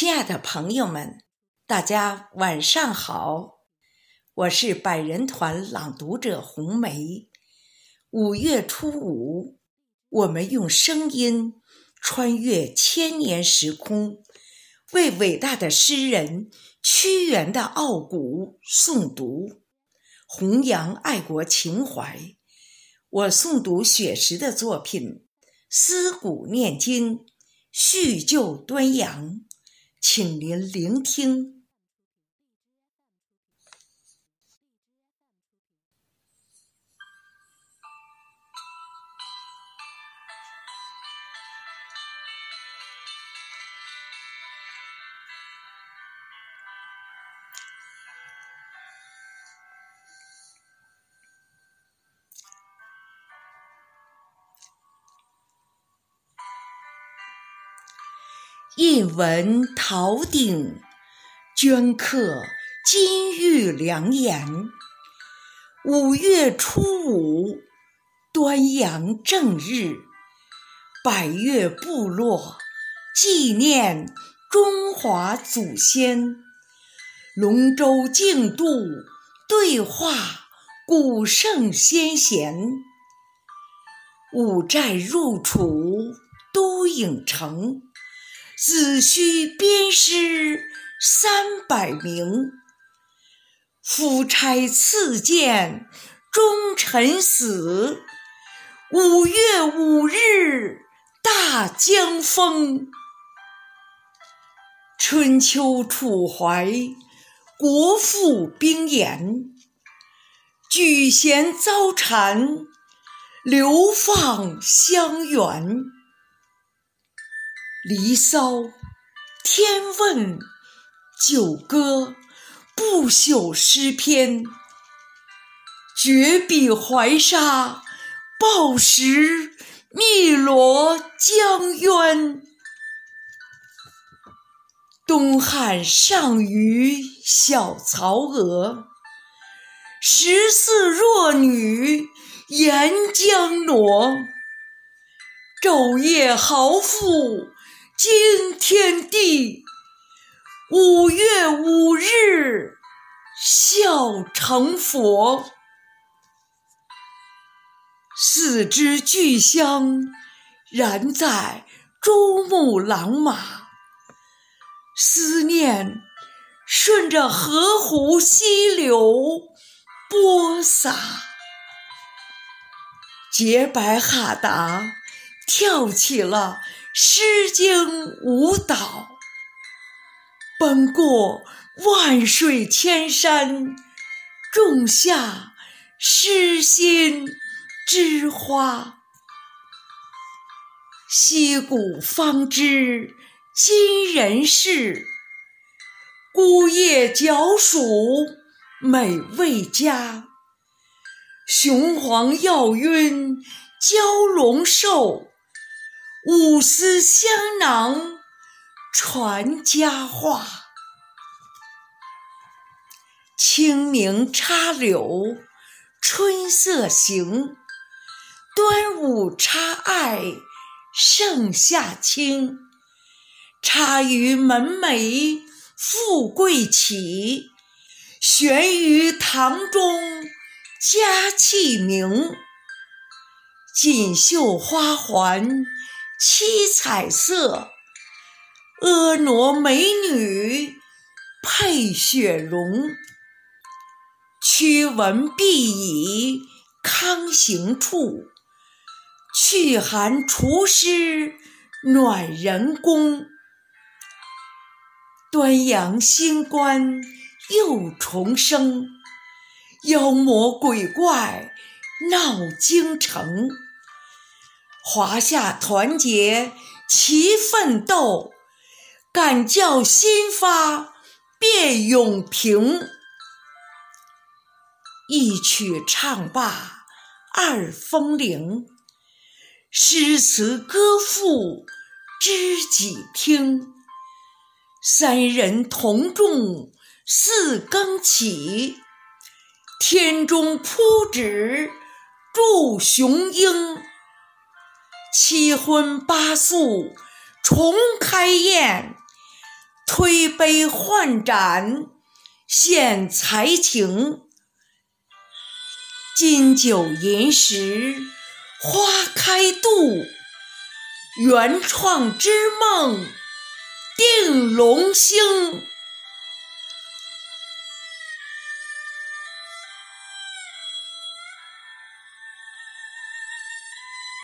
亲爱的朋友们，大家晚上好！我是百人团朗读者红梅。五月初五，我们用声音穿越千年时空，为伟大的诗人屈原的傲骨诵读，弘扬爱国情怀。我诵读雪石的作品《思古念今》，叙旧端阳。请您聆听。印文陶鼎，镌刻金玉良言。五月初五，端阳正日，百越部落纪念中华祖先，龙舟竞渡，对话古圣先贤。五寨入楚，都郢城。子虚鞭尸三百名，夫差赐剑忠臣死。五月五日大江风，春秋楚怀国富兵严，举贤遭谗流放乡园。《离骚》天问九歌不朽诗篇，绝笔怀沙抱石汨罗江渊。东汉上虞小曹娥，十四弱女沿江挪。昼夜豪富。惊天地，五月五日孝成佛。四支巨香燃在珠穆朗玛，思念顺着河湖溪流播撒，洁白哈达跳起了。《诗经》舞蹈，奔过万水千山，种下诗心之花。昔古方知今人事，孤叶嚼黍美味佳。雄黄药晕蛟龙兽。五丝香囊传佳话，清明插柳春色行，端午插艾盛夏清。插于门楣富贵起，悬于堂中佳气明。锦绣花环。七彩色，婀娜美女配雪容。驱蚊避蚁康行处，去寒除湿暖人宫。端阳新官又重生，妖魔鬼怪闹京城。华夏团结齐奋斗，敢教新发变永平。一曲唱罢二风铃，诗词歌赋知己听。三人同种四更起，天中铺纸祝雄鹰。七荤八素重开宴，推杯换盏献才情，金九银十花开度，原创之梦定龙兴。